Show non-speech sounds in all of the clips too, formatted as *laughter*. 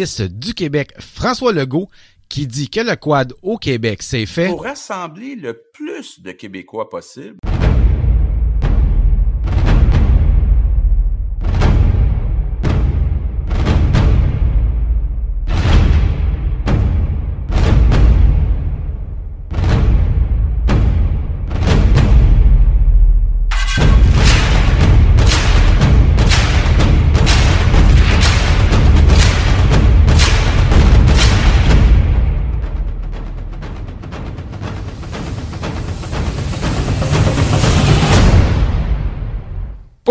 du Québec, François Legault, qui dit que le quad au Québec, c'est fait pour rassembler le plus de Québécois possible.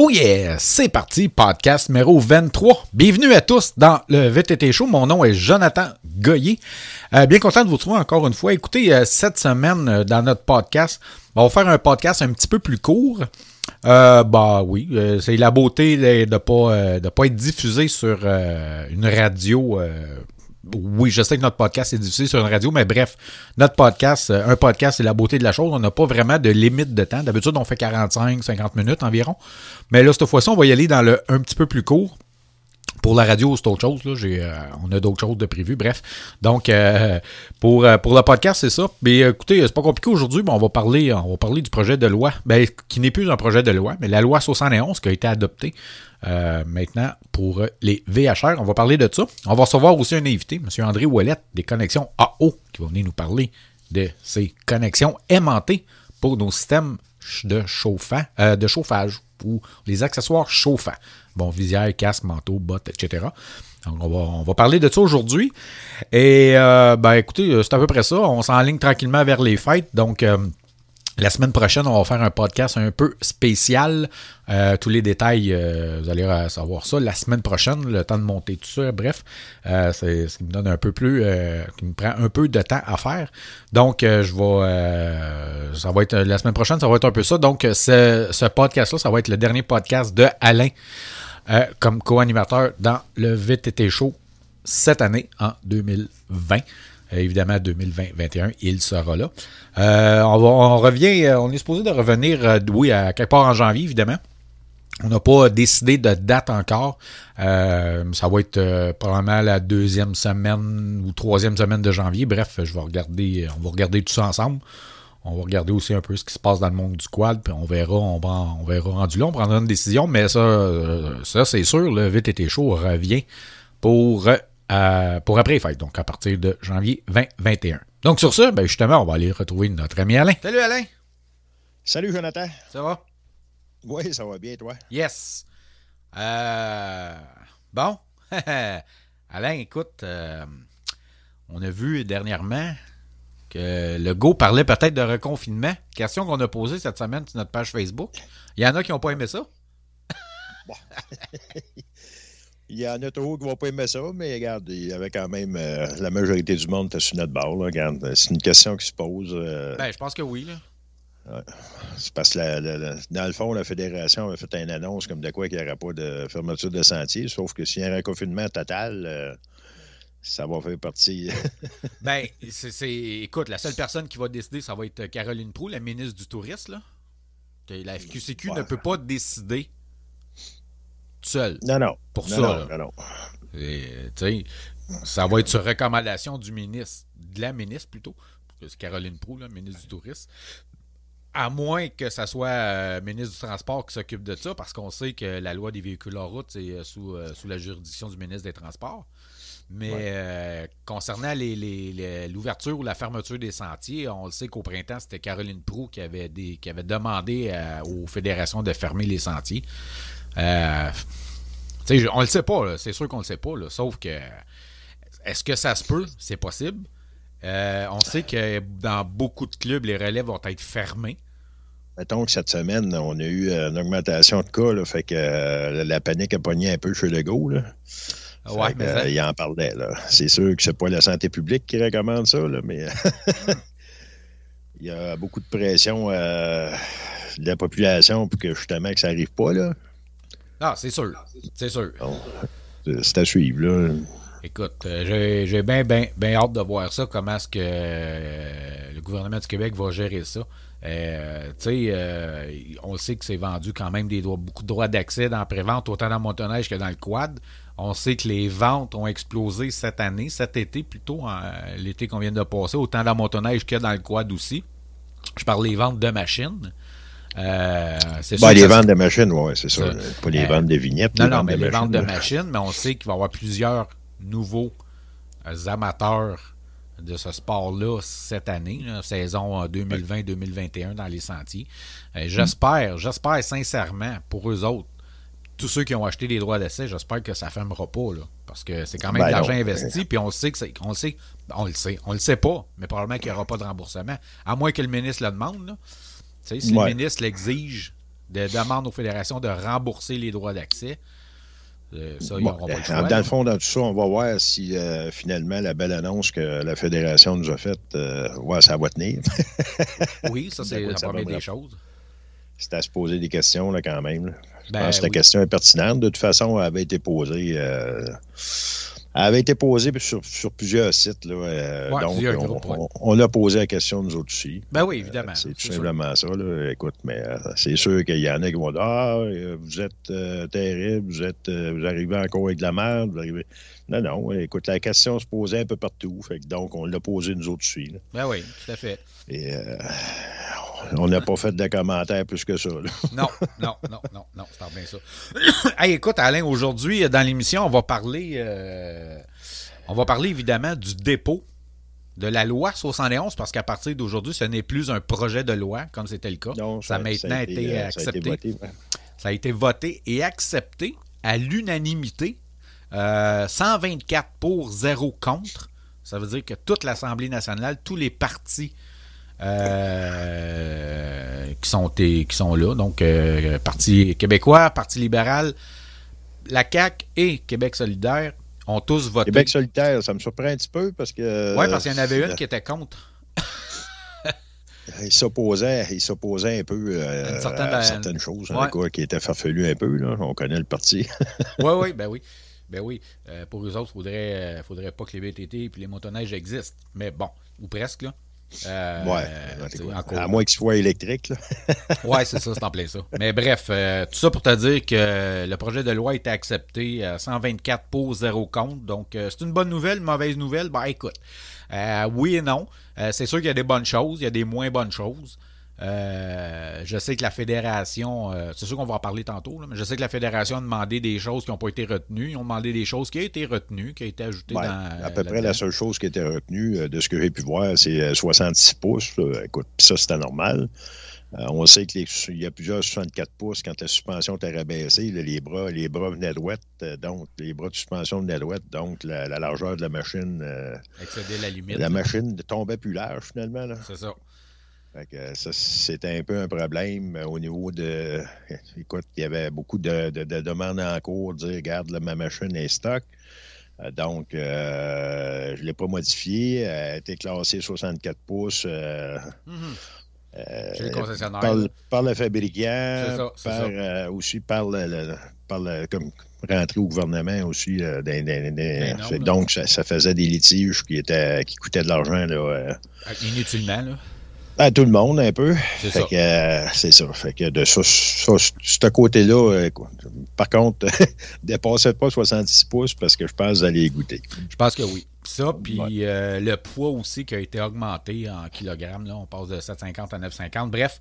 Oh yeah! C'est parti, podcast numéro 23. Bienvenue à tous dans le VTT Show. Mon nom est Jonathan Goyer. Euh, bien content de vous retrouver encore une fois. Écoutez, euh, cette semaine, euh, dans notre podcast, on va faire un podcast un petit peu plus court. bah oui, c'est la beauté de ne pas, pas être diffusé sur une radio oui, je sais que notre podcast est diffusé sur une radio, mais bref, notre podcast, euh, un podcast, c'est la beauté de la chose. On n'a pas vraiment de limite de temps. D'habitude, on fait 45, 50 minutes environ. Mais là, cette fois-ci, on va y aller dans le un petit peu plus court. Pour la radio, c'est autre chose. Là. Euh, on a d'autres choses de prévues. Bref. Donc, euh, pour, pour le podcast, c'est ça. Mais écoutez, c'est pas compliqué aujourd'hui, mais on va parler, on va parler du projet de loi, ben, qui n'est plus un projet de loi, mais la loi 71 qui a été adoptée euh, maintenant, pour les VHR, on va parler de ça. On va recevoir aussi un invité, M. André Ouellette, des connexions AO, qui va venir nous parler de ces connexions aimantées pour nos systèmes de, chauffant, euh, de chauffage ou les accessoires chauffants. Bon, visière, casque, manteau, bottes, etc. Donc, on va, parler de ça aujourd'hui. Et, euh, ben, écoutez, c'est à peu près ça. On s'enligne tranquillement vers les fêtes. Donc, la semaine prochaine, on va faire un podcast un peu spécial. Euh, tous les détails, euh, vous allez savoir ça la semaine prochaine, le temps de monter tout ça. Bref, euh, c'est ce qui me donne un peu plus, qui me prend un peu de temps à faire. Donc, je vais, ça va être la semaine prochaine, ça va être un peu ça. Donc, ce, ce podcast-là, ça va être le dernier podcast de Alain comme co-animateur dans le VTT Show cette année en 2020. Euh, évidemment, 2020-2021, il sera là. Euh, on, revient, euh, on est supposé de revenir, oui, à quelque part en janvier, évidemment. On n'a pas décidé de date encore. ça va être probablement la deuxième semaine ou troisième semaine de janvier. Bref, je vais regarder, on va regarder tout ça ensemble. On va regarder aussi un peu ce qui se passe dans le monde du quad, puis on verra, on, va, on verra rendu là, on prendra une décision, mais ça, ça c'est sûr, le VTT Show revient pour euh, pour après les fêtes, donc à partir de janvier 2021. Donc sur ça, ben justement, on va aller retrouver notre ami Alain. Salut Alain. Salut Jonathan. Ça va? Oui, ça va bien, toi? Yes. Euh, bon. *laughs* Alain, écoute, euh, on a vu dernièrement que le Go parlait peut-être de reconfinement. Question qu'on a posée cette semaine sur notre page Facebook. Il y en a qui n'ont pas aimé ça? bon. *laughs* Il y en a trop qui ne vont pas aimer ça, mais regarde, il y avait quand même euh, la majorité du monde était sur notre bord. Regarde, c'est une question qui se pose. Euh, ben, je pense que oui. Là. C'est parce que dans le fond, la Fédération avait fait une annonce comme de quoi qu'il n'y aurait pas de fermeture de sentier, sauf que s'il y a un confinement total, euh, ça va faire partie. *laughs* ben, c'est, écoute, la seule personne qui va décider, ça va être Caroline Proux, la ministre du Tourisme. Là. La FQCQ ne peut pas décider seul. Non, non. Pour ça. Non, non. ça va être sur recommandation du ministre, de la ministre plutôt, c'est Caroline Proux, la ministre du Tourisme. À moins que ce soit euh, ministre du Transport qui s'occupe de ça, parce qu'on sait que la loi des véhicules en route, c'est euh, sous, euh, sous la juridiction du ministre des Transports. Mais concernant l'ouverture ou la fermeture des sentiers, on le sait qu'au printemps, c'était Caroline Proux qui avait, des, qui avait demandé aux fédérations de fermer les sentiers. Euh, on le sait pas, c'est sûr qu'on le sait pas, sauf que est-ce que ça se peut? C'est possible. Euh, on sait que dans beaucoup de clubs, les relais vont être fermés. Mettons que cette semaine, on a eu une augmentation de cas, fait que euh, la panique a pogné un peu chez Legault. Là. Ouais, mais il en parlait. C'est sûr que c'est pas la santé publique qui recommande ça, mais *laughs* il y a beaucoup de pression de la population pour que justement que ça n'arrive pas. Là. Ah, c'est sûr. C'est sûr. C'est à suivre, là. Écoute, euh, j'ai bien ben, ben hâte de voir ça, comment est-ce que euh, le gouvernement du Québec va gérer ça. Euh, tu sais, euh, on sait que c'est vendu quand même des droits, beaucoup de droits d'accès dans la prévente, autant dans motoneige que dans le quad. On sait que les ventes ont explosé cette année, cet été plutôt, l'été qu'on vient de passer, autant dans le motoneige que dans le quad aussi. Je parle des ventes de machines. Euh, les ventes de machines, oui, c'est ça. Pas les ventes de vignettes. Non, non, mais les ventes de machines, mais on sait qu'il va y avoir plusieurs nouveaux amateurs de ce sport-là cette année, saison 2020-2021 dans les sentiers. Euh, j'espère, j'espère sincèrement pour eux autres, tous ceux qui ont acheté des droits d'essai, j'espère que ça ne fermera pas, là, parce que c'est quand même de ben l'argent investi, puis on sait que on sait, on le sait, on le sait pas, mais probablement qu'il n'y aura pas de remboursement, à moins que le ministre le demande. Si le ministre l'exige, de, demande aux fédérations de rembourser les droits d'accès, euh, ça, ils pas le choix, dans le fond, dans tout ça, on va voir si euh, finalement la belle annonce que la Fédération nous a faite, euh, ça va tenir. *laughs* oui, ça, c'est la première des choses. C'est à se poser des questions là, quand même. Je ben pense que la question est pertinente. De toute façon, elle avait été posée avait été posée sur, plusieurs sites. Là, euh, donc, on, a posé la question nous autres aussi. Ben oui, évidemment. c'est tout simplement ça. Là. Écoute, mais euh, c'est sûr qu'il y en a qui vont dire Ah, euh, vous êtes terrible, vous êtes vous arrivez encore avec de la merde, vous arrivez. Non, non, écoute, la question se posait un peu partout. Fait donc, on l'a posé nous autres aussi. Ben oui, tout à fait. Et on n'a pas fait de commentaires plus que ça. non, non, non, non, non, c'est bien ça. *coughs* hey, écoute, Alain, aujourd'hui, dans l'émission, on va parler euh, on va parler évidemment du dépôt de la loi 71, parce qu'à partir d'aujourd'hui, ce n'est plus un projet de loi, comme c'était le cas. ça, a maintenant été, accepté. Ça a été, voté, et accepté à l'unanimité. 124 euh, pour, 0 contre. Ça veut dire que toute l'Assemblée nationale, tous les partis euh, qui, sont, qui sont là. Donc, euh, Parti québécois, Parti libéral, la CAQ et Québec solidaire ont tous voté. Québec solidaire, ça me surprend un petit peu parce que. Oui, parce qu'il y en avait une qui était contre. il s'opposait, il s'opposait un peu euh, à certaines choses, hein, qui étaient farfelues un peu. Là. On connaît le parti. *laughs* oui, oui, ben oui. Ben oui, pour eux autres, il faudrait, faudrait pas que les BTT et les motoneiges existent. Mais bon, ou presque, là. Euh, ouais, à moins qu'il soit électrique. *laughs* ouais, c'est ça, c'est en plein ça. Mais bref, euh, tout ça pour te dire que le projet de loi a été accepté à 124 pour 0 contre. Donc, euh, c'est une bonne nouvelle, mauvaise nouvelle? Ben écoute, oui et non. c'est sûr qu'il y a des bonnes choses, il y a des moins bonnes choses. Euh, je sais que la fédération, euh, c'est sûr qu'on va en parler tantôt, mais je sais que la fédération a demandé des choses qui n'ont pas été retenues. Ils ont demandé des choses qui ont été retenues, qui ont été ajoutées dans. À peu près la seule chose qui a été retenue, euh, de ce que j'ai pu voir, c'est 66 pouces. Écoute, ça, c'était normal. on sait qu'il y a plusieurs 64 pouces quand la suspension était rabaissée. les, bras, les bras venaient droite, donc les bras de suspension venaient droite, donc la, largeur de la machine. Excédait la limite. La machine tombait plus large finalement. C'est ça. Fait ça, c'était un peu un problème euh, au niveau de. Écoute, il y avait beaucoup de, demandes en cours, dire regarde, ma machine est stock. Euh, donc, euh, je ne l'ai pas modifiée. Elle a été classée 64 pouces. Mm-hmm. par, le fabricant, par, aussi par le, par le, comme rentrer au gouvernement aussi. donc, ça, faisait des litiges qui étaient qui coûtaient de l'argent. Là, Inutilement, là. À tout le monde, un peu. C'est ça. Euh, c'est ça. Fait que de ça, ce côté-là, euh, par contre, *laughs* dépassez pas 66 pouces parce que je pense que vous allez goûter. Je pense que oui. Ça, puis euh, le poids aussi qui a été augmenté en kilogrammes. Là, on passe de 750 à 950. Bref.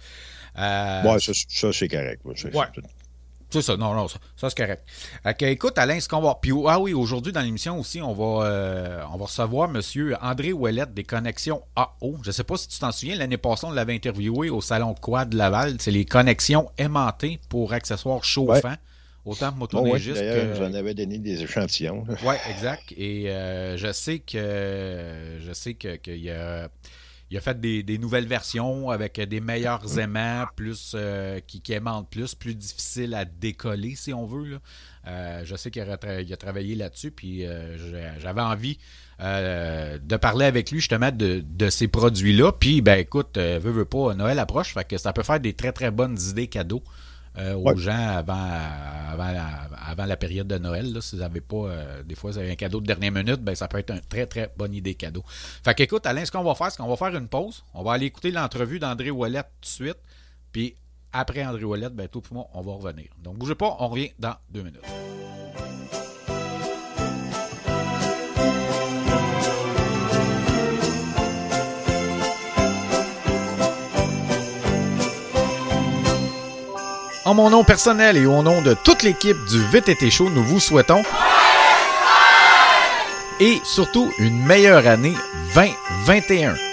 oui, ça, c'est correct. Ouais. C'est ça, non, non, ça, c'est correct. écoute, Alain, ce qu'on va. Puis, ah oui, aujourd'hui, dans l'émission aussi, on va, euh, on va recevoir M. André Ouellette des Connexions AO. Je ne sais pas si tu t'en souviens, l'année passée, on l'avait interviewé au Salon Quad Laval. C'est les connexions aimantées pour accessoires chauffants. Autant oh, oui, j'en avais donné des échantillons. Oui, exact. Et euh, je sais que je sais qu'il y a il a fait des, nouvelles versions avec des meilleurs aimants, plus euh, qui, qui, aimantent plus, plus difficile à décoller si on veut. Euh, je sais qu'il a, a, travaillé là-dessus, puis euh, j'avais envie de parler avec lui justement de, ces produits-là. Puis, ben écoute, veut, veut pas, Noël approche, fait que ça peut faire des très très bonnes idées cadeaux euh, aux gens avant, avant, la, avant la période de Noël. Là, si vous n'avez pas, des fois, vous avez un cadeau de dernière minute, ben, ça peut être une très, très bonne idée cadeau. Fait qu'écoute, Alain, ce qu'on va faire, c'est qu'on va faire une pause. On va aller écouter l'entrevue d'André Ouellet tout de suite. Puis après André Ouellet, ben, tout le monde, on va revenir. Donc, bougez pas, on revient dans deux minutes. En mon nom personnel et au nom de toute l'équipe du VTT Show, nous vous souhaitons et surtout une meilleure année 2021.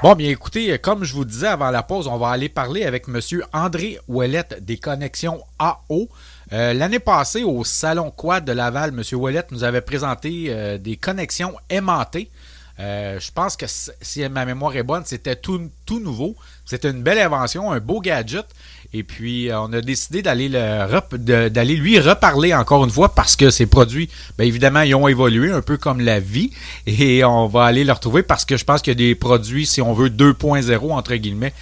Bon, bien écoutez, comme je vous disais avant la pause, on va aller parler avec M. André Ouellette des Connexions AO. Euh, l'année passée, au Salon Quad de Laval, M. Ouellette nous avait présenté euh, des connexions aimantées. Euh, je pense que si ma mémoire est bonne, c'était tout, tout nouveau. C'était une belle invention, un beau gadget. Et puis, euh, on a décidé d'aller d'aller lui reparler encore une fois parce que ces produits, bien évidemment, ils ont évolué un peu comme la vie. Et on va aller le retrouver parce que je pense qu'il y a des produits, si on veut, 2.0, entre guillemets,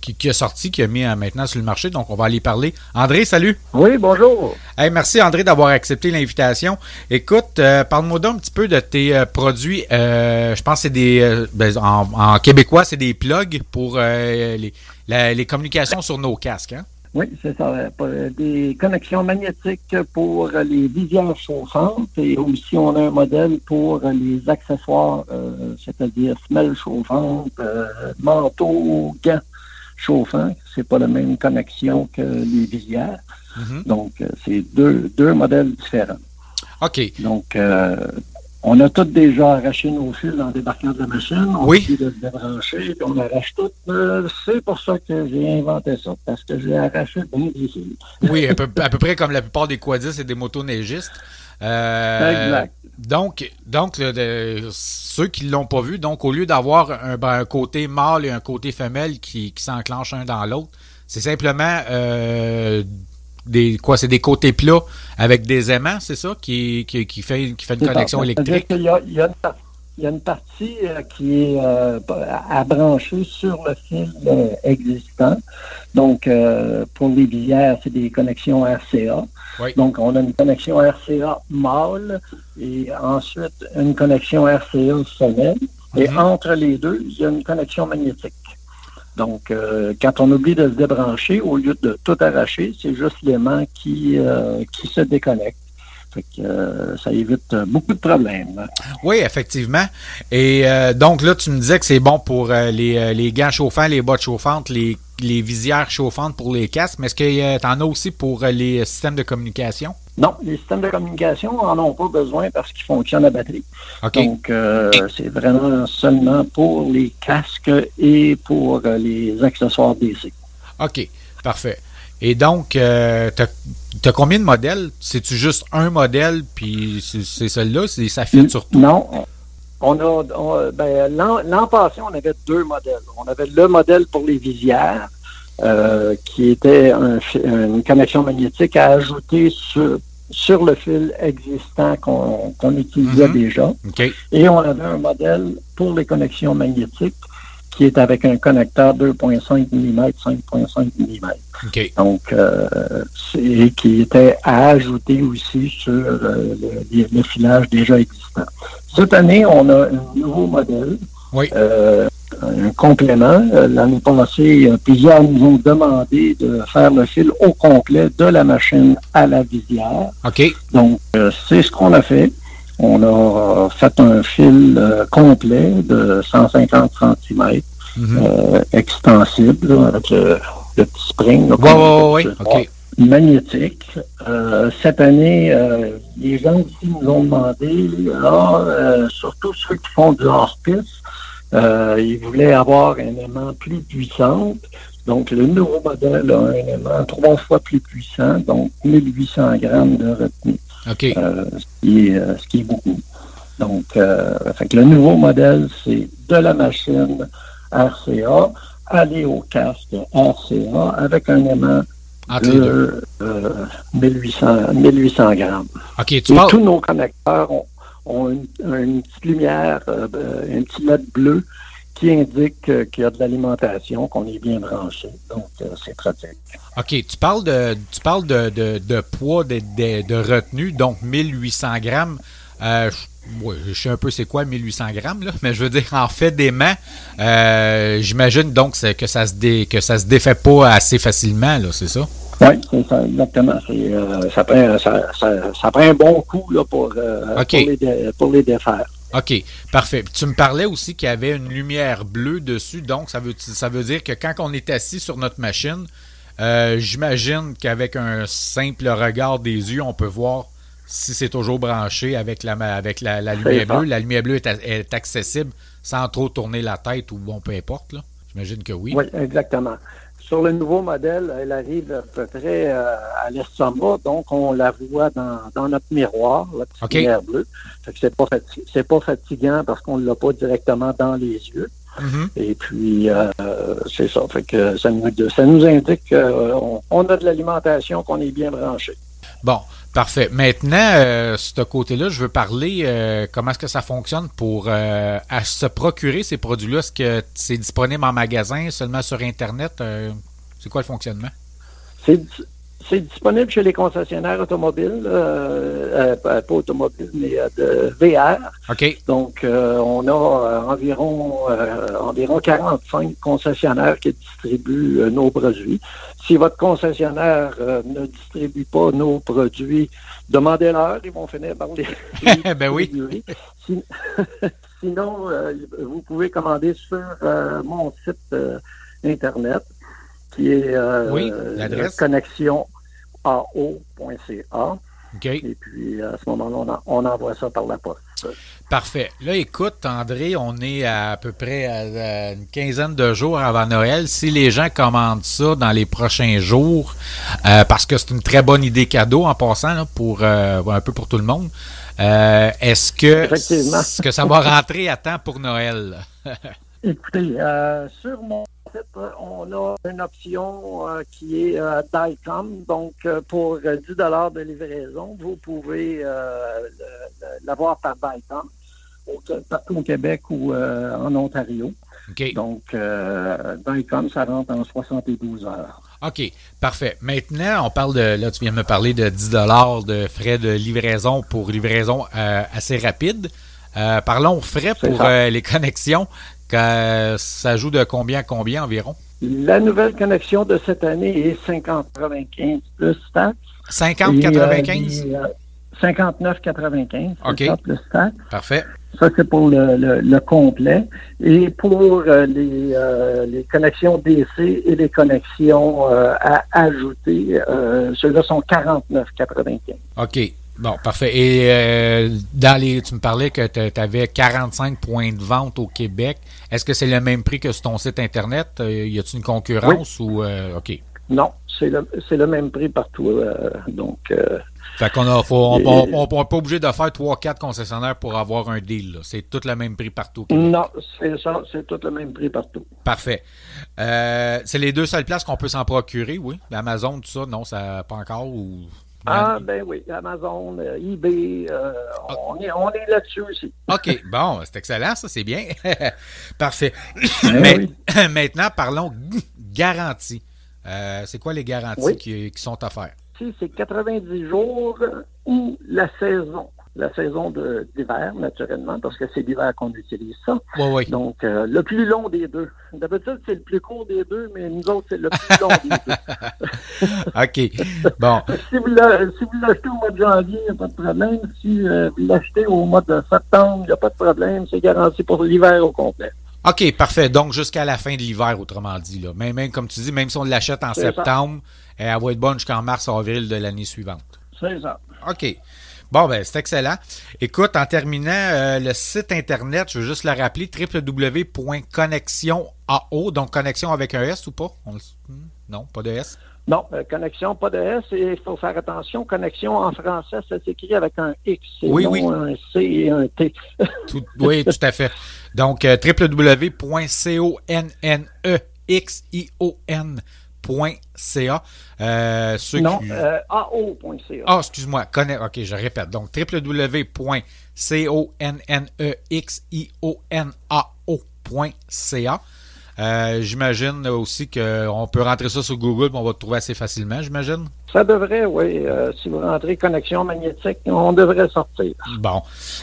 qui, qui, a sorti, qui a mis maintenant sur le marché. Donc, on va aller parler. André, salut. Oui, bonjour. merci, André, d'avoir accepté l'invitation. Écoute, euh, parle-moi d'un petit peu de tes euh, produits. je pense que c'est des. Ben, en, en, québécois, c'est des plugs pour les les communications sur nos casques. Hein? Oui, c'est ça. Des connexions magnétiques pour les visières chauffantes et aussi on a un modèle pour les accessoires, euh, c'est-à-dire semelles chauffantes, euh, manteaux, gants chauffants. C'est pas la même connexion que les visières. Mm-hmm. Donc, euh, c'est deux, deux modèles différents. OK. Donc, on a tous déjà arraché nos fils en débarquant de la machine. On oui. de se débrancher, puis on arrache tout. Euh, c'est pour ça que j'ai inventé ça, parce que j'ai arraché bien des fils. oui, à peu, près comme la plupart des quadis et des motoneigistes. Euh, exact. Donc, donc ceux qui ne l'ont pas vu, donc au lieu d'avoir un, ben, côté mâle et un côté femelle qui, qui s'enclenchent un dans l'autre, c'est simplement euh, des quoi c'est des côtés plats avec des aimants, c'est ça qui, qui, fait qui fait une connexion électrique? Il y, a, il, y a il y a, une partie euh, qui est euh, à brancher sur le fil euh, existant. Donc pour les billets, c'est des connexions RCA. Donc on a une connexion RCA mâle et ensuite une connexion RCA femelle. Et mm-hmm. entre les deux, il y a une connexion magnétique. Donc, euh, quand on oublie de se débrancher, au lieu de tout arracher, c'est juste l'aimant qui, euh, qui se déconnecte. Euh, ça évite beaucoup de problèmes. Oui, effectivement. Et donc là, tu me disais que c'est bon pour les, les, gants chauffants, les bottes chauffantes, les, les visières chauffantes pour les casques, mais est-ce que tu en as aussi pour les systèmes de communication? Non, les systèmes de communication n'en ont pas besoin parce qu'ils fonctionnent à batterie. Donc, euh, c'est vraiment seulement pour les casques et pour euh, les accessoires DC. OK, parfait. Et donc, euh, tu as, combien de modèles? C'est-tu juste un modèle, puis c'est celui-là? Ça fit sur tout? Non. On a, ben, l'an passé, on avait deux modèles. On avait le modèle pour les visières, euh, qui était une connexion magnétique à ajouter sur, sur le fil existant qu'on utilisait mhm. déjà. Et on avait un modèle pour les connexions magnétiques qui est avec un connecteur 2.5 mm, 5.5 mm. Donc, euh, c'est qui était à ajouter aussi sur euh, le, filage déjà existant. Cette année, on a un nouveau modèle. Oui. Euh, un complément. Euh, l'année passée, plusieurs nous ont demandé de faire le fil au complet de la machine à la visière. OK. Donc, euh, c'est ce qu'on a fait. On a fait un fil euh, complet de 150 cm, mhm. extensible, avec le petit spring. Oui, oui, oui. OK magnétique. Euh, cette année, euh, les gens ici nous ont demandé, là, euh, surtout ceux qui font du hors-piste, ils voulaient avoir un aimant plus puissant. Donc, le nouveau modèle a un aimant trois fois plus puissant, donc 1800 grammes de retenue. OK. ce, qui est, ce qui est beaucoup. Donc, fait que le nouveau modèle, c'est de la machine RCA, aller au casque RCA avec un aimant de, euh, 1800, 1800 grammes. OK, Et tous nos connecteurs ont, une, petite lumière, euh, un petit LED bleu qui indique qu'il y a de l'alimentation, qu'on est bien branché. Donc, euh, c'est pratique. OK, tu parles de tu parles de, de, de poids de, de, retenue, donc 1800 grammes. Euh, je sais un peu c'est quoi 1800 grammes, là, mais je veux dire, en fait d'aimant, euh, j'imagine donc que ça, se dé, que ça se défait pas assez facilement, c'est ça? Oui, c'est ça, exactement. Euh, ça, prend, ça, ça, prend un bon coup là, pour, euh, pour, les défaire. OK, parfait. tu me parlais aussi qu'il y avait une lumière bleue dessus, donc ça veut, ça veut dire que quand on est assis sur notre machine, j'imagine qu'avec un simple regard des yeux, on peut voir si c'est toujours branché avec la, avec la, lumière bleue, la lumière bleue est, accessible sans trop tourner la tête ou bon, peu importe. J'imagine que oui. Oui, exactement. Sur le nouveau modèle, elle arrive à peu près euh, à l'estomac, donc on la voit dans, notre miroir, la petite lumière bleue. c'est pas, pas fatigant parce qu'on ne l'a pas directement dans les yeux. Mm-hmm. Et puis, euh, c'est ça. Fait que ça nous, ça nous indique qu'on on a de l'alimentation, qu'on est bien branché. Bon, Parfait. Maintenant, euh, ce côté-là, je veux parler euh, comment est-ce que ça fonctionne pour euh, se procurer ces produits-là? Est-ce que c'est disponible en magasin, seulement sur Internet? c'est quoi le fonctionnement? Disponible chez les concessionnaires automobiles, euh, euh, pas automobiles, mais euh, de VR. OK. Donc, on a environ environ 45 concessionnaires qui distribuent nos produits. Si votre concessionnaire ne distribue pas nos produits, demandez-leur, ils vont finir par les, *laughs* ben oui. *laughs* Sinon, vous pouvez commander sur mon site Internet qui est euh, connexion ao.ca. Et puis, à ce moment-là, on, envoie ça par la poste. Parfait. Là, écoute, André, on est à, peu près à, une quinzaine de jours avant Noël. Si les gens commandent ça dans les prochains jours, euh, parce que c'est une très bonne idée cadeau en passant, pour euh, un peu pour tout le monde, euh, est-ce que, est que ça va rentrer à temps pour Noël? *laughs* Écoutez, sur mon on a une option euh, qui est euh, DICOM. Donc, euh, pour 10 de livraison, vous pouvez l'avoir par DICOM, partout au Québec ou en Ontario. Donc, DICOM, ça rentre en 72 heures. OK, parfait. Maintenant, on parle de, là, tu viens de me parler de 10 de frais de livraison pour livraison assez rapide. parlons frais pour les connexions ça joue de combien à combien environ? La nouvelle connexion de cette année est 50-95 plus taxes. 50-95? 59,95. Euh, OK. plus taxes. Parfait. Ça, c'est pour le, complet. Et pour euh, les, euh, les, connexions DC et les connexions à ajouter, ceux-là sont 49,95. OK. Bon, parfait. Et euh, dans les, tu me parlais que tu avais 45 points de vente au Québec. Est-ce que c'est le même prix que sur ton site Internet? Euh, y a-t-il une concurrence ou euh, OK? Non, c'est le, le, même prix partout. donc. fait qu'on a, on n'est pas obligé de faire 3-4 concessionnaires pour avoir un deal. C'est tout le même prix partout. Non, c'est ça, c'est tout le même prix partout. Parfait. c'est les deux seules places qu'on peut s'en procurer, oui. Amazon, tout ça, non, ça pas encore ou? Ah, ben oui, Amazon, euh, eBay, euh, ah. on est, on est là-dessus aussi. OK, bon, c'est excellent, ça, c'est bien. *laughs* Parfait. Ben *coughs* maintenant, parlons garantie. Euh, c'est quoi les garanties qui, qui, sont offertes? C'est 90 jours ou la saison la saison d'hiver, naturellement, parce que c'est l'hiver qu'on utilise ça. Donc, euh, le plus long des deux. D'habitude, c'est le plus court des deux, mais nous autres, c'est le plus long des deux. *laughs* OK. Bon. *laughs* si vous l'achetez au mois de janvier, il n'y a pas de problème. Si euh, vous l'achetez au mois de septembre, il n'y a pas de problème. C'est garanti pour l'hiver au complet. OK, parfait. Donc, jusqu'à la fin de l'hiver, autrement dit. Là. Même, même, comme tu dis, même si on l'achète en ça. septembre, elle va être bonne jusqu'en mars-avril de l'année suivante. C'est ça. OK. Bon, ben, c'est excellent. Écoute, en terminant, euh, le site Internet, je veux juste le rappeler, www.connexionao, donc connexion avec un S ou pas? On le- hmm, Non, pas de S? Non, euh, connexion, pas de S, et il faut faire attention. Connexion en français, ça s'écrit avec un X, et Oui, non oui. un C et un T. *laughs* Tout- oui, tout à fait. Donc, euh, www.connexion.ca. Euh, non, qui- euh, AO.ca. Ah, excuse-moi. Connais... OK, je répète. Donc, www.connexionao.ca. Euh, j'imagine aussi qu'on peut rentrer ça sur Google et on va le trouver assez facilement, j'imagine? Ça devrait, oui. si vous rentrez connexion magnétique, on devrait sortir. Bon.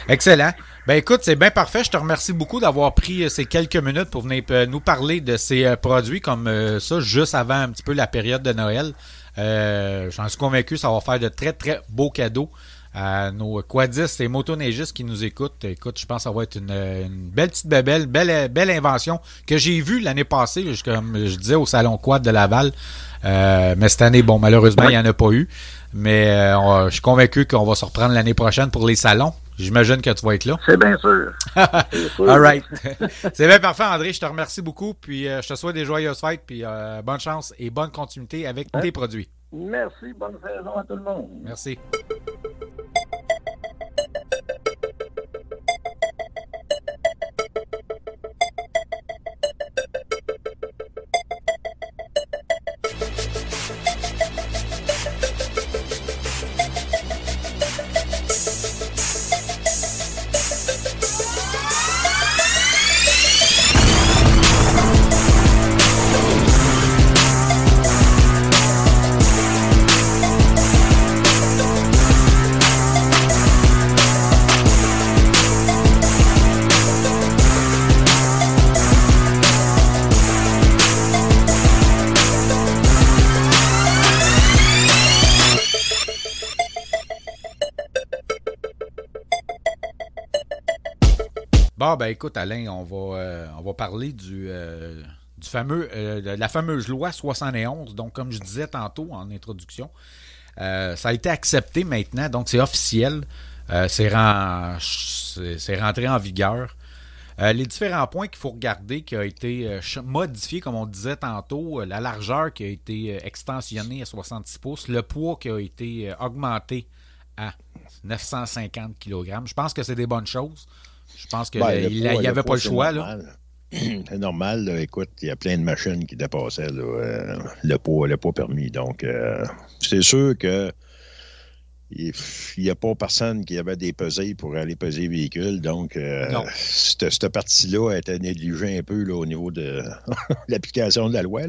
Excellent. Ben écoute, c'est bien parfait. Je te remercie beaucoup d'avoir pris euh, ces quelques minutes pour venir euh, nous parler de ces euh, produits comme ça, juste avant un petit peu la période de Noël. Euh, J'en suis convaincu, ça va faire de très, très beaux cadeaux à nos quadistes et motoneigistes qui nous écoutent. Écoute, je pense que ça va être une, une belle petite bébelle, belle, belle invention que j'ai vue l'année passée, comme je disais, au Salon Quad de Laval. Euh, mais cette année, bon, malheureusement, il n'y en a pas eu. Mais euh, je suis convaincu qu'on va se reprendre l'année prochaine pour les salons. J'imagine que tu vas être là. C'est bien sûr. *laughs* C'est sûr. All right. *laughs* C'est bien parfait, André. Je te remercie beaucoup. Puis euh, je te souhaite des joyeuses fêtes. Puis euh, bonne chance et bonne continuité avec tes produits. Merci. Bonne saison à tout le monde. Merci. Ben écoute, Alain, on va, euh, parler du, euh, euh, de la fameuse loi 71. Donc, comme je disais tantôt en introduction, ça a été accepté maintenant, donc c'est officiel. C'est, ren- c'est- c'est rentré en vigueur. Les différents points qu'il faut regarder qui a été euh, ch- modifié, comme on disait tantôt, la largeur qui a été extensionnée à 66 pouces, le poids qui a été augmenté à 950 kg. Je pense que c'est des bonnes choses. Je pense qu'il Ben, le n'y avait pas le choix. Là. normal. C'est *clears throat* normal, là. écoute, il y a plein de machines qui dépassaient là, euh, le poids, le poids permis. Donc, euh, c'est sûr que il n'y a pas personne qui avait des pesées pour aller peser les véhicules. Donc, euh, cette, cette partie-là a été négligée un peu là, au niveau de *laughs* l'application de la loi.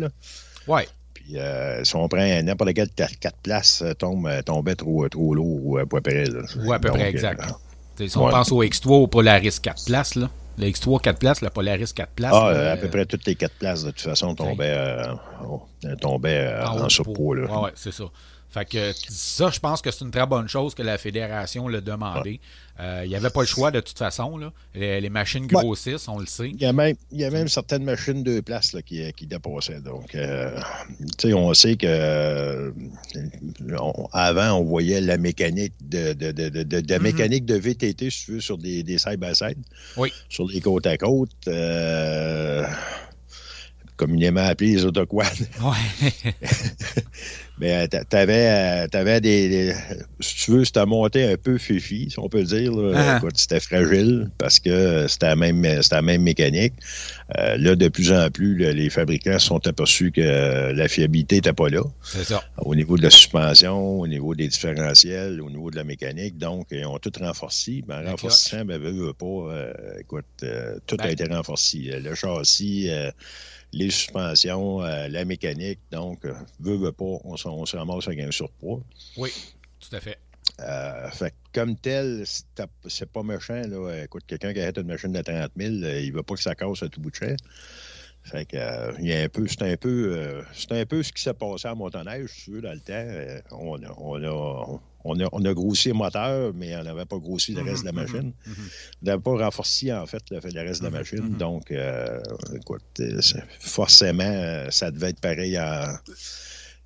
Ouais. Puis, euh, si on prend n'importe quel 4 places, tombe, tombait trop, trop lourd ou à peu près. là. Ou à peu Donc, près exact. Si on ouais. pense au X3 ou au Polaris 4 places, là. Le X3 4 places, le Polaris 4 places. Ah, là, euh, à euh, peu près toutes les quatre places, de toute façon, tombaient, euh, oh, tombaient euh, en surpoids. Ouais, ouais, c'est ça. Fait que ça, je pense que c'est une très bonne chose que la fédération l'a demandé. Euh, Il n'y avait pas le choix de toute façon. Là. Les, les machines Ouais. grossissent, on le sait. Il y a même, il y a même certaines machines de place là, qui, qui dépassaient. Donc, euh, on sait que euh, on- avant, on voyait la mécanique de, de, de, de, Mhm. mécanique de VTT, veux, sur des, des side-by-side. Oui. Sur les côtes à côte. Communément appelés les autoquads. Ouais. *laughs* Mais euh, t'avais, euh, t'avais des, des- Si tu veux, c'était monté un peu fifi, si on peut dire. là. Ah. Écoute, c'était fragile parce que euh, c'était la même, c'était la même mécanique. Euh, là, de plus en plus, là, les fabricants sont aperçus que euh, la fiabilité n'était pas là. c'est ça. Au niveau de la suspension, au niveau des différentiels, au niveau de la mécanique. Donc, ils ont tout renforcé. Ben, La renforçant, ben, veut, veut pas. euh, écoute, tout Ben. a été renforcé. Le châssis, les suspensions, la mécanique. Donc, veut, veut pas, on, se- on se ramasse avec un surpoids. Oui, tout à fait. Euh, fait comme tel, c'est pas méchant. Là. Écoute, quelqu'un qui achète une machine de 30 000, euh, il veut pas que ça casse à tout bout de champ. Fait que, euh, il y a un peu, c'est un peu, euh, c'est un peu ce qui s'est passé à Montonnège, si tu veux, dans le temps. On, a, on, a, on a, on a grossi le moteur, mais on n'avait pas grossi le reste de la Mhm, machine. mhm, mhm. On n'avait pas renforcé, en fait, le, le reste de la machine. Donc, écoute, forcément, ça devait être pareil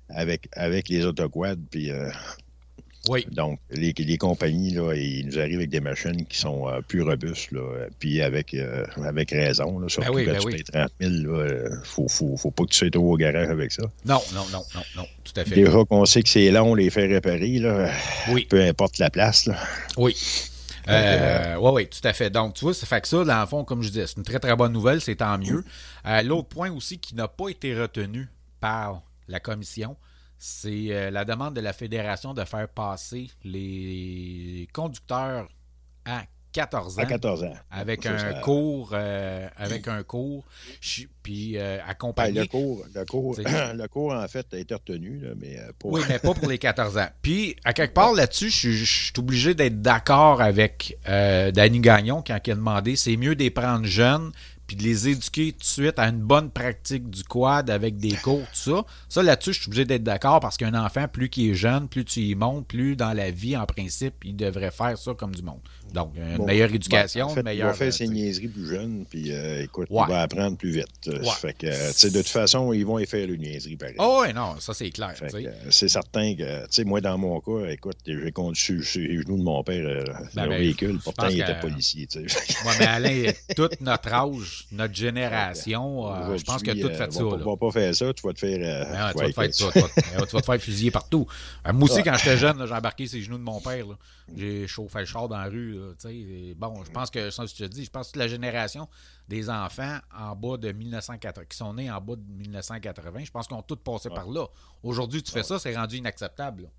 avec, avec les autoquads. Puis, Oui. donc, les, les compagnies, là, ils nous arrivent avec des machines qui sont euh, plus robustes, là, puis avec, euh, avec raison. Là, surtout oui, quand ben tu oui. payes 30 000, il ne faut, faut, faut pas que tu sois trop au garage avec ça. Non, non, non, non, non, tout à fait. Déjà qu'on sait que c'est long, les faire réparer, là, Oui. peu importe la place. Là. Oui. Euh, oui, oui, tout à fait. Donc, tu vois, ça fait que ça, dans le fond, comme je disais, c'est une très, très bonne nouvelle, c'est tant mieux. L'autre point aussi qui n'a pas été retenu par la commission, c'est euh, la demande de la Fédération de faire passer les conducteurs à 14 ans. À 14 ans. Avec Ça, un ça- cours, euh, avec un cours, puis euh, Ben, le, cours, le, cours, *clears throat* le cours, en fait, a été retenu, là, mais euh, pas. Oui, mais pas pour les 14 ans. *laughs* Puis, à quelque part là-dessus, je suis- je suis obligé d'être d'accord avec euh, Danny Gagnon quand il a demandé c'est mieux de les prendre jeunes puis de les éduquer tout de suite à une bonne pratique du quad avec des cours, tout ça. Ça, là-dessus, je suis obligé d'être d'accord parce qu'un enfant, plus qu'il est jeune, plus tu y montes, plus dans la vie, en principe, il devrait faire ça comme du monde. Donc, une Bon, meilleure ben, éducation, en fait, meilleure. Il va faire ses tu niaiseries plus jeunes, puis euh, écoute, Ouais. il va apprendre plus vite. Euh, Ouais. Fait que, euh, tu de toute façon, ils vont y faire une niaiserie pareil. Oh, oui, non, ça, c'est clair. Tu c'est certain que, tu sais, moi, dans mon cas, écoute, j'ai conduit sur, sur les genoux de mon père euh, Ben, un ben, véhicule, pourtant il était policier, tu. Ouais, mais Alain, *laughs* toute notre âge, notre génération, euh, je pense que tout fait ça. pas- là. va pas faire ça, tu vas te faire. tu, vas te faire, tu, vas, tu vas- tu vas fusiller partout. Moi aussi, quand j'étais jeune, j'ai embarqué sur les genoux de mon père. J'ai chauffé le char dans la rue. là, tu sais, et bon, je pense que, je te dis, je pense que toute la génération des enfants en bas de 1980, qui sont nés en bas de 1980, je pense qu'ils ont tous passé par là. Aujourd'hui, tu fais ça, c'est rendu inacceptable. là.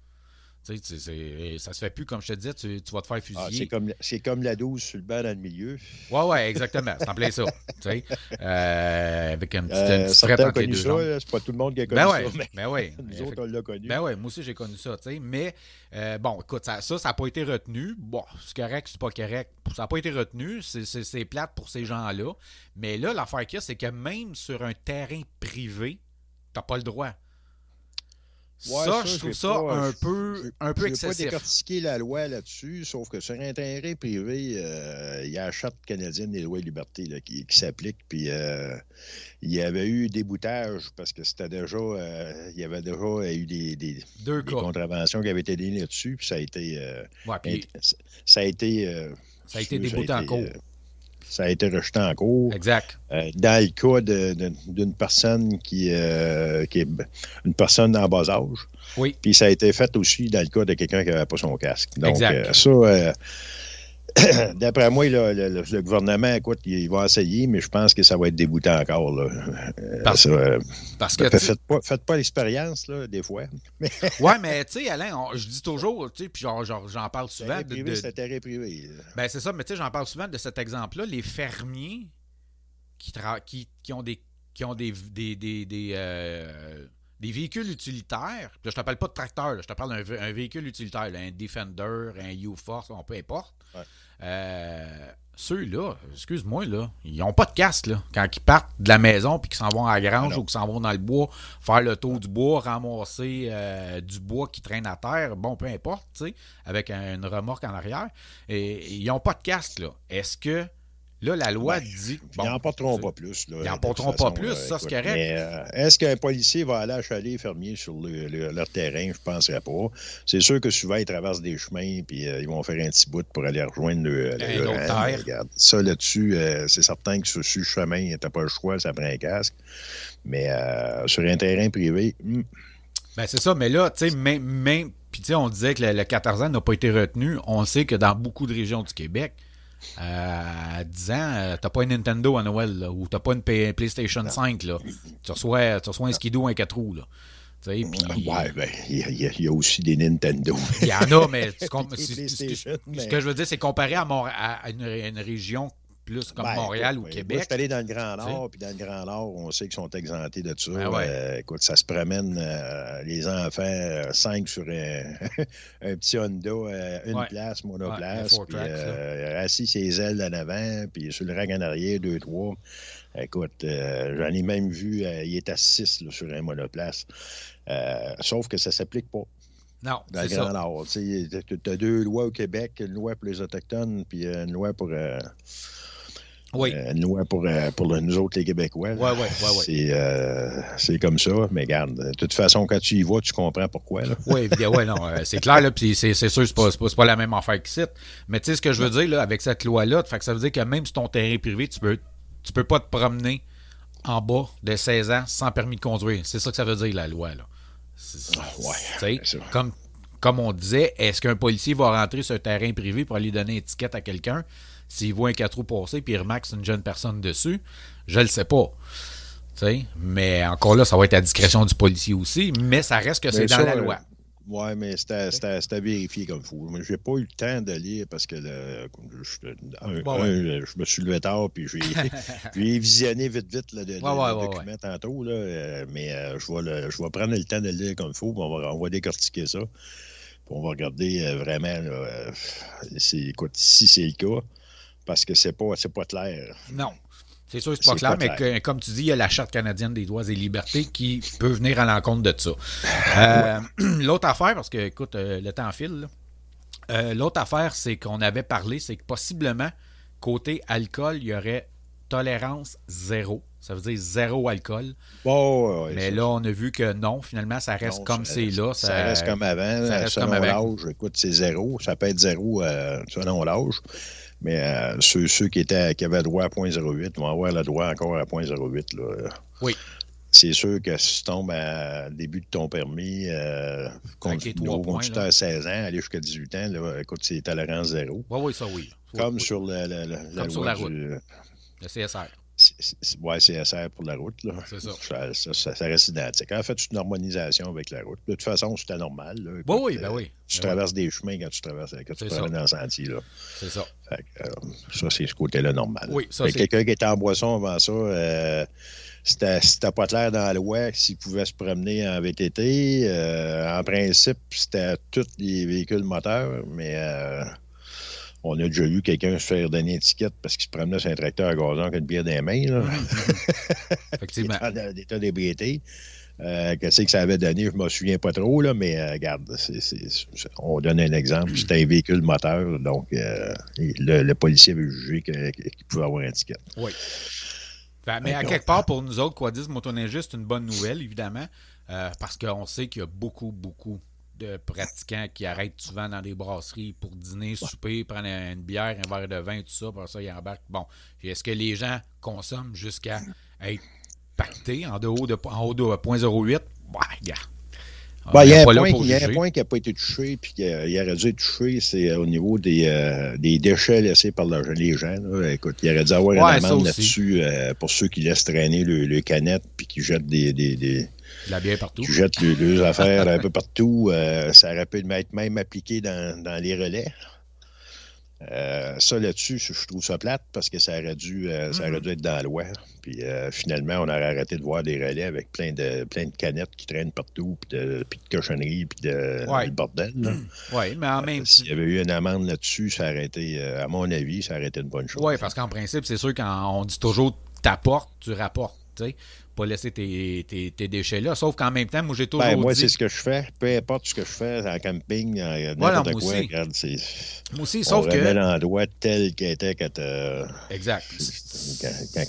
Tu sais, c'est- ça se fait plus, comme je te disais, tu, tu vas te faire Ah, fusiller. c'est comme, c'est comme la 12 sur le banc dans le milieu. Ouais, ouais, exactement. C'est en plein ça. tu sais, *laughs* euh, avec une petite, une Euh, petite les connu deux ça, c'est pas tout le monde qui a connu Ben ça, ouais, mais ben ouais. *laughs* nous autres, on l'a connu. Ben oui, moi aussi j'ai connu ça, tu sais. Mais euh, bon, écoute, ça, ça n'a pas été retenu. Bon, c'est correct, c'est pas correct. Ça n'a pas été retenu. C'est- C'est c'est plate pour ces gens-là. Mais là, l'affaire qu'il y a, c'est que même sur un terrain privé, t'as pas le droit. Ouais, ça, ça, je trouve ça pas- un peu, un peu Je n'ai pas excessif. décortiqué la loi là-dessus, sauf que sur un terrain privé, euh, il y a la Charte canadienne des lois et libertés là, qui, qui s'applique. Puis euh, il y avait eu déboutage parce que c'était déjà. euh, il y avait déjà eu des, des- Deux des contraventions qui avaient été données là-dessus. Puis ça a été. euh, Ouais, puis ça a été. euh, ça a été débouté en cours. Ça a été rejeté en cours. Exact. Euh, dans le cas d'une personne qui, euh, qui est une personne en bas âge. Oui. Puis ça a été fait aussi dans le cas de quelqu'un qui n'avait pas son casque. Donc, Exact. euh, ça, *coughs* d'après moi, là, le, le- le gouvernement, écoute, il, va essayer, mais je pense que ça va être débuté encore. Là. Euh, Parce- ça, Parce que, faites, pas, faites pas l'expérience, là, des fois. *laughs* ouais, mais tu sais, Alain, on- je dis toujours, tu sais, puis genre, genre, j'en parle souvent. Terrain de- c'est un terrain privé. là. Ben, c'est ça, mais tu sais, j'en parle souvent de cet exemple-là. Les fermiers qui, tra- qui, qui ont des qui ont des, des, des, des, euh, des véhicules utilitaires. Là, je te parle pas de tracteur, là, je te parle d'un vé- un véhicule utilitaire, là, un Defender, un U-Force, peu importe. Ouais. Euh, Ceux-là, excuse-moi, là, ils n'ont pas de casque là, quand ils partent de la maison puis qu'ils s'en vont à la grange ou qu'ils s'en vont dans le bois, faire le tour du bois, ramasser euh, du bois qui traîne à terre, bon, peu importe, tu sais, avec un- une remorque en arrière. Et, et ils n'ont pas de casque, là. Est-ce que, là, la loi Ben, dit... Ils bon, n'emporteront tu- pas plus. Là, Ils n'emporteront pas plus, là, ça, c'est correct. Euh, est-ce qu'un policier va aller achaler les fermiers sur le- le- leur terrain? Je ne penserais pas. C'est sûr que souvent, ils traversent des chemins puis euh, ils vont faire un petit bout pour aller rejoindre le, le- le rang. terre. Regarde, ça, là-dessus, euh, c'est certain que sur ce chemin, tu n'as pas le choix, ça prend un casque. Mais euh, sur un terrain privé, hmm, Ben, c'est ça, mais là, tu sais, même... même puis, tu sais, on disait que le, le 14 ans n'a pas été retenu. On sait que dans beaucoup de régions du Québec, à 10 ans, t'as pas une Nintendo à Noël, là, ou t'as pas une P- PlayStation 5, là. Tu reçois, tu reçois un skidoo, un 4 roues, là. Tu puis... ouais, ben, il y, a- y aussi des Nintendo. Il y en a, mais tu *laughs* c'est- c'est- ce, que, je veux dire, c'est comparé à, Mont- à- à une, une région plus comme Ben, Montréal écoute, ou oui. Québec. Moi, je suis allé dans le Grand. Nord, puis dans le Grand Nord, on sait qu'ils sont exemptés de ça. Ben ouais. Euh, écoute, ça se promène, euh, les enfants, euh, cinq sur un, *laughs* petit Honda, une Ouais. place, Ouais, monoplace, four puis assis ses ailes en avant, puis sur le rang en arrière, deux, trois. Écoute, euh, j'en ai même vu, euh, il est à six là, sur un monoplace. Euh, sauf que ça s'applique pas. Non, dans le Grand. Nord. Tu as deux lois au Québec, une loi pour les Autochtones, puis une loi pour, Oui. euh, une loi pour, euh, pour le- nous autres, les Québécois. ouais, ouais, ouais. C'est, euh, c'est comme ça, mais regarde, de toute façon, quand tu y vas, tu comprends pourquoi. Là. Oui, ouais, non, c'est clair, là, puis c'est, c'est sûr, c'est pas, c'est pas, la même affaire qu'ici. Mais tu sais, ce que je veux dire, là, avec cette loi-là, fait que ça veut dire que même sur ton terrain privé, tu peux, tu peux pas te promener en bas de 16 ans sans permis de conduire. C'est ça que ça veut dire, la loi, là. Ah, ouais, comme, comme on disait, est-ce qu'un policier va rentrer sur un terrain privé pour aller donner une étiquette à quelqu'un? S'il voit un 4 roues passer puis il remarque que c'est une jeune personne dessus? Je le sais pas. Tu sais, mais encore là, ça va être à discrétion du policier aussi, mais ça reste que c'est dans la euh, loi. Oui, mais c'était, vérifié comme il faut. Moi, j'ai pas eu le temps de lire parce que le- je, un- ouais. je me suis levé tard puis j'ai, *laughs* j'ai visionné vite vite le, le- Ouais, le ouais, ouais, document tantôt. Là, euh, mais euh, je, vais le- je vais prendre le temps de le lire comme il faut. puis On va, on va décortiquer ça. Puis on va regarder euh, vraiment. là, euh, écoute, si c'est le cas, parce que c'est pas, pas clair. Non. C'est sûr, c'est pas C'est clair, pas mais clair. que- comme tu dis, il y a la Charte canadienne des droits et libertés qui peut venir à l'encontre de ça. *laughs* Euh, *clears throat* L'autre affaire, parce que, écoute, euh, le temps file. Euh, l'autre affaire, c'est qu'on avait parlé, c'est que possiblement, côté alcool, il y aurait tolérance zéro. Ça veut dire zéro alcool. Ouais, mais là, on a vu que non, finalement, ça reste non, comme c'est là. Ça, reste comme avant. ça reste selon comme avant. l'âge, écoute, c'est zéro. Ça peut être zéro selon l'âge. Mais euh, ceux, ceux qui, étaient, qui avaient droit à 0.08 vont avoir le droit encore à 0.08. Là. Oui. C'est sûr que si tu tombes à début de ton permis, euh, trois conducteur à 16 ans, aller jusqu'à 18 ans, là, écoute, c'est tolérance zéro. Oui, oui, ça, oui. Comme oui. sur le- le- la Comme sur la route. du- le CSR. C'est- c'est- Ouais, CSR pour la route. Là. C'est ça. Ça, ça, ça- ça reste identique. En fait, c'est une harmonisation avec la route. De toute façon, c'était normal. Là. Oui, Écoute, oui, euh, ben oui. Tu Ben traverses des chemins quand tu traverses quand tu ça. dans le sentier. Là. C'est ça. Fait que, euh, ça, c'est ce côté-là normal. Oui, ça, Fait c'est- Quelqu'un qui était en boisson avant ça, euh, c'était c'était pas clair dans loi s'il pouvait se promener en VTT. Euh, en principe, c'était tous les véhicules moteurs, mais euh, on a déjà vu quelqu'un se faire donner une étiquette parce qu'il se promenait sur un tracteur à gazon avec une bière dans les mains. Là. *laughs* Effectivement. en état d'ébriété. Euh, Qu'est-ce que ça avait donné, je ne me souviens pas trop, là, mais euh, regarde, on donne un exemple. C'était un véhicule moteur, donc euh, le, le policier avait jugé qu'il pouvait avoir un ticket. Oui. Fait- mais à quelque part, pour nous autres, quoi motoneigistes, c'est une bonne nouvelle, évidemment, parce qu'on sait qu'il y a beaucoup, beaucoup de pratiquants qui arrêtent souvent dans des brasseries pour dîner, souper, prendre une bière, un verre de vin, tout ça, pour ça, ils embarquent. Bon, est-ce que les gens consomment jusqu'à être pactés en, haut de, en haut de 0.08? Ouais, gars. On Ben, il y a un point, y a un juger. point qui n'a pas été touché, puis qu'il aurait dû être touché, c'est au niveau des, euh, des déchets laissés par le- les gens. là. Écoute, il aurait dû avoir Ouais, une amende là-dessus euh, pour ceux qui laissent traîner le, le canette puis qui jettent des, des, des- De la bière partout. qui jettent le- leurs affaires un peu partout. Euh, ça aurait pu être même appliqué dans, dans les relais. Euh, ça là-dessus, je trouve ça plate parce que ça aurait dû, euh, ça Mm-hmm. aurait dû être dans la loi. Puis euh, finalement, on aurait arrêté de voir des relais avec plein de, plein de canettes qui traînent partout, puis de, puis de cochonneries, puis de, Ouais. de bordel. là. Oui, mais en même Euh, S'il y avait eu une amende là-dessus, ça aurait été, à mon avis, ça aurait été une bonne chose. Oui, parce qu'en principe, c'est sûr quand on dit toujours t'apportes, tu rapportes. Sais. Pas laisser tes, tes- tes déchets là. Sauf qu'en même temps, moi j'ai toujours Ben, moi, dit. c'est ce que je fais. Peu importe ce que je fais en camping, en Voilà, moi quoi, aussi. regarde, c'est. Moi aussi, on sauf que. l'endroit tel qu'il était quand, euh, Exact.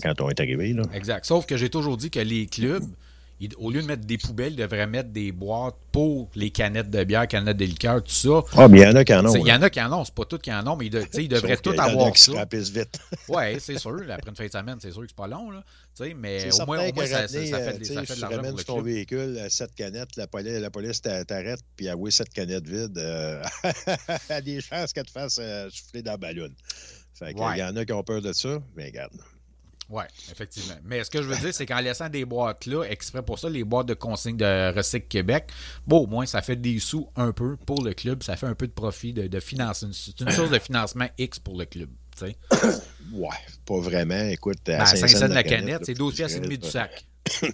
quand, on est arrivé. Là. Exact. Sauf que j'ai toujours dit que les clubs, ils- au lieu de mettre des poubelles, ils devraient mettre des boîtes pour les canettes de bière, canettes de liqueur, tout ça. Ah, mais il y en a qui en ont. Il y en a qui en ont, c'est pas tous qui en ont, mais ils, de- devraient y en a avoir qui se ça. rapissent vite. Oui, c'est sûr. Après une fin de semaine, c'est sûr que c'est pas long. Là. Tu sais, Mais au moins, au moins ça, ça- euh, fait, tu ça fait de tu l'argent ramènes pour ton véhicule euh, sept canettes, la police, la police t'a- t'arrête, puis ah oui, sept canettes vides, euh, *laughs* a des chances qu'elle te fasse euh, souffler dans la ballonne. Fait que, Ouais. Il y en a qui ont peur de ça, mais regarde. Oui, effectivement. Mais ce que je veux dire, c'est qu'en laissant des boîtes là, exprès pour ça, les boîtes de consigne de Recycle Québec, bon, au moins, ça fait des sous un peu pour le club. Ça fait un peu de profit, de, de finance. C'est une source de financement X pour le club. Tu sais. Ouais, pas vraiment. Écoute, à Ben, à 5 5 cents cents de la canette, c'est faut 12 que piastres et tu demi du sac. *coughs*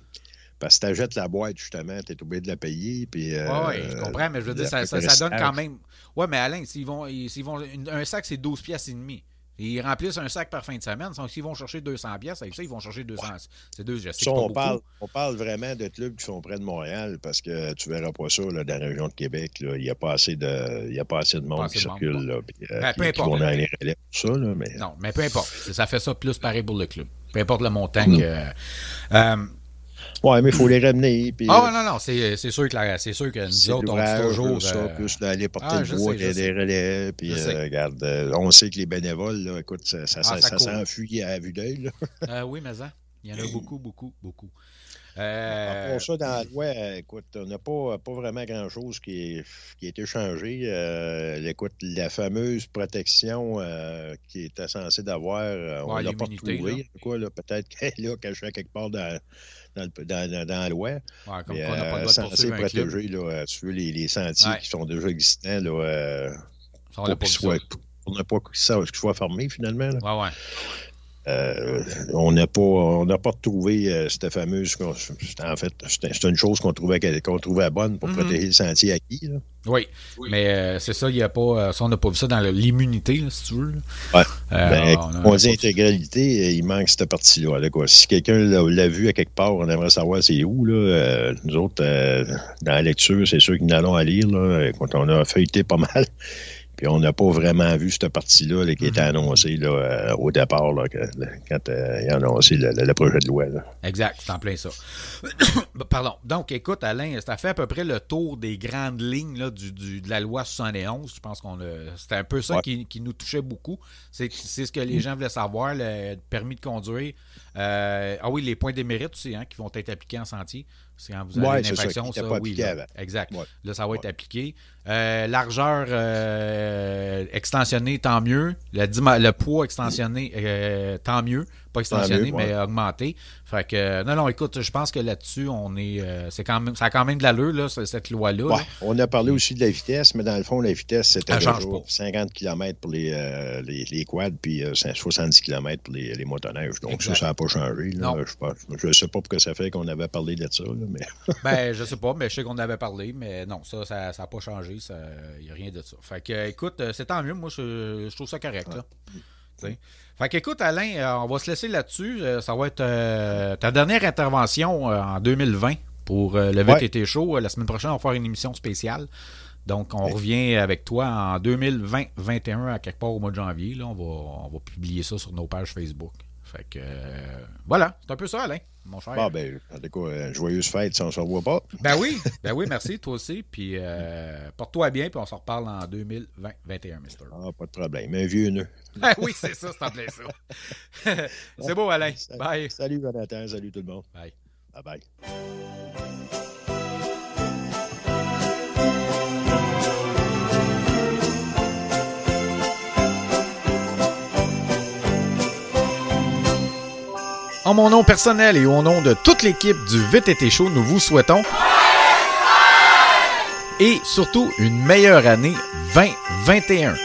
Parce que tu la boîte, justement, tu es obligé de la payer. Puis, Oui, euh, ouais, je comprends, mais je veux dire, ça, ça- ça donne quand même. Ouais, mais Alain, s'ils vont, ils- s'ils vont un sac, c'est 12 piastres et demi. Ils remplissent un sac par fin de semaine. S'ils vont chercher 200 pièces, avec ça, ils vont chercher 200. C'est deux, je sais Ça, on, parle, on parle vraiment de clubs qui sont près de Montréal parce que tu verras pas ça là, dans la région de Québec. Il n'y a, pas assez de- il y a pas assez de monde qui monde, circule. Là, euh, Ben, qui, peu qui importe, mais- les relais pour ça. Là, mais... Non, mais peu importe. Ça fait ça plus pareil pour le club. Peu importe le montant Mm. que. Euh, Ouais, mais il faut les ramener. Puis, Ah, non, non, c'est c'est sûr, que c'est sûr que nous autres, on dit toujours. ça, euh, plus d'aller porter ah, le bois, sais, des, relais. Puis, euh, regarde, euh, on sait que les bénévoles, là, écoute, ça, ça, Ah, ça, ça s'enfuit à vue d'œil. *laughs* euh, oui, mais ça. Il y en a beaucoup, beaucoup, beaucoup. Euh, part ça, dans la loi, euh, écoute, on n'a pas, pas vraiment grand-chose qui, qui a été changé. Euh, écoute, la fameuse protection euh, qui était censée d'avoir, euh, on Ouais, l'a pas retrouvée. Peut-être qu'elle est là, cachée quelque part dans, dans, le- dans- dans- dans la loi. ouais, comme Mais, quoi, on n'a pas le euh, droit de censé protéger, là, euh, tu veux, les, les sentiers Ouais. qui sont déjà existants, là, euh, Ça, on pour pas qu'ils soient, ça. pour ne pas soient- qu'ils soient fermés, finalement. là. Ouais, ouais. Euh, on n'a pas, on n'a pas retrouvé euh, cette fameuse. En fait, c'est une chose qu'on trouvait, qu'on trouvait bonne pour Mhm. protéger le sentier acquis. Là. Oui, mais euh, c'est ça, il y a pas. ça, on n'a pas vu ça dans l'immunité, si tu veux. Ouais. Ben, on dit intégralité, il manque cette partie-là. là. Si quelqu'un l'a vu à quelque part, on aimerait savoir c'est où. Là. Nous autres, dans la lecture, c'est sûr que nous allons à lire. Là, quand on a feuilleté pas mal. Puis on n'a pas vraiment vu cette partie-là là, qui était Mhm. annoncée là, euh, au départ, là, que- quand euh, il a annoncé le, le- le projet de loi. Exact, c'est en plein ça. *coughs* Pardon. Donc, écoute, Alain, ça fait à peu près le tour des grandes lignes là, du, du- de la loi 71. Je pense qu'on a. C'était un peu ça Ouais. qui, qui nous touchait beaucoup. C'est c'est ce que les gens voulaient savoir, le permis de conduire. Euh, ah oui, les points d'émérite aussi, hein, qui vont être appliqués en sentier. C'est quand vous avez Ouais, une ça, infraction, ça, pas oui. là. avant. exact. Ouais. Là, ça va être appliqué. Euh, largeur euh, extensionnée, tant mieux. Le, poids extensionné, tant mieux. Pas extensionné, mieux, ouais. mais augmenté. Fait que, euh, non, non, écoute, je pense que là-dessus, on est. euh, c'est quand même, ça a quand même de l'allure, là, ce- cette loi-là. Ouais, on a parlé aussi de la vitesse, mais dans le fond, la vitesse, c'était pas. 50 km pour les, euh, les, les quads, puis euh, 70 km pour les, les motoneiges. Donc Exact. ça, ça n'a pas changé. là. Non. Je ne sais pas pourquoi ça fait qu'on avait parlé de ça, là, mais *laughs* Ben, je sais pas, mais je sais qu'on avait parlé, mais non, ça, ça n'a pas changé. Il n'y a rien de ça. Fait que, écoute, euh, c'est tant mieux. Moi, je, je trouve ça correct, là. Fait qu'écoute, Alain, euh, on va se laisser là-dessus. Euh, ça va être euh, ta dernière intervention en 2020 pour le Ouais. VTT Show. Euh, La semaine prochaine, on va faire une émission spéciale. Donc, on Ouais. revient avec toi en 2020-21 à quelque part au mois de janvier. Là, on, va, on va publier ça sur nos pages Facebook. Fait que, voilà, c'est un peu ça, Alain, mon cher. bon, ben, en tout cas, euh, joyeuse fête si on ne se revoit pas. Ben oui, ben oui, merci, *laughs* toi aussi. Puis euh, porte-toi bien, puis on se reparle en 2020-21, Mister. Ah, pas de problème. Un vieux nœud. Ah *laughs* oui, c'est ça, c'est en plein ça. *laughs* c'est beau, Alain. Salut- Bye. Salut, Jonathan. Salut tout le monde. Bye. Bye bye. En mon nom personnel et au nom de toute l'équipe du VTT Show, nous vous souhaitons et surtout une meilleure année 2021.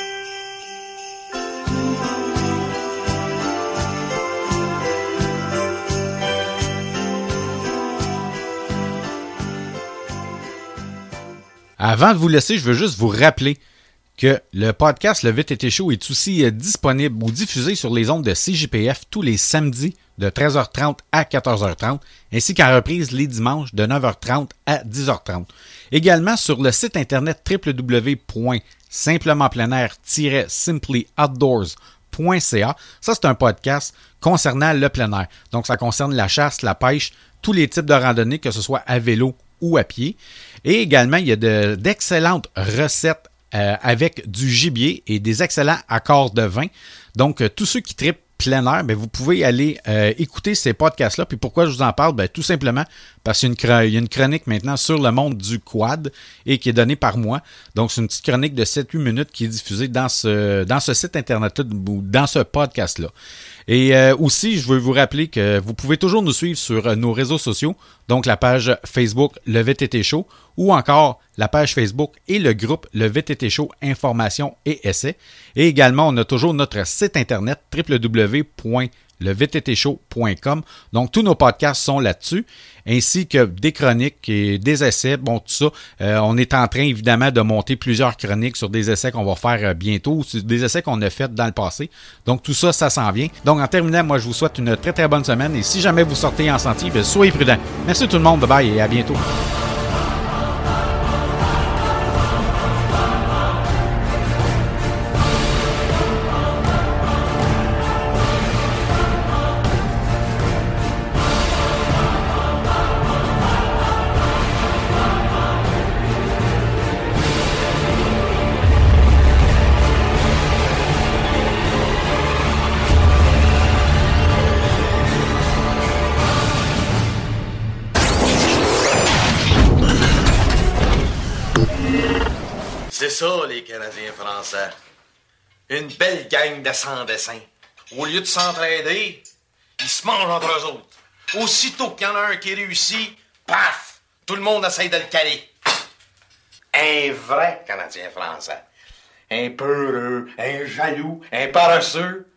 Avant de vous laisser, je veux juste vous rappeler que le podcast Le VTT Show est aussi euh, disponible ou diffusé sur les ondes de CJPF tous les samedis de 13h30 à 14h30, ainsi qu'en reprise les dimanches de 9h30 à 10h30. Également sur le site internet www.simplementpleinair-simplyoutdoors.ca. Ça, c'est un podcast concernant le plein air. Donc, ça concerne la chasse, la pêche, tous les types de randonnées, que ce soit à vélo ou à pied. Et également, il y a de- d'excellentes recettes euh, avec du gibier et des excellents accords de vin. Donc, euh, tous ceux qui tripent plein air, ben, vous pouvez aller euh, écouter ces podcasts-là. Puis pourquoi je vous en parle? Ben, tout simplement parce qu'il y a une chronique maintenant sur le monde du quad et qui est donnée par moi. Donc, c'est une petite chronique de 7-8 minutes qui est diffusée dans ce, dans ce site Internet-là ou dans ce podcast-là. Et euh, aussi, je veux vous rappeler que vous pouvez toujours nous suivre sur euh, nos réseaux sociaux, donc la page Facebook Le VTT Show ou encore la page Facebook et le groupe Le VTT Show Information et Essais. Et également, on a toujours notre site internet levtttshow.com. Donc, tous nos podcasts sont là-dessus, ainsi que des chroniques et des essais. Bon, tout ça, euh, on est en train, évidemment, de monter plusieurs chroniques sur des essais qu'on va faire euh, bientôt, sur des essais qu'on a fait dans le passé. Donc, tout ça, ça s'en vient. Donc, en terminant, moi, je vous souhaite une très, très bonne semaine. Et si jamais vous sortez en sentier, bien, soyez prudents. Merci tout le monde. Bye bye et à bientôt. Une belle gang de sans-dessin. Au lieu de s'entraider, ils se mangent entre eux autres. Aussitôt qu'il y en a un qui réussit, paf! Tout le monde essaye de le caler. Un vrai Canadien français. Un peureux, un jaloux, un paresseux.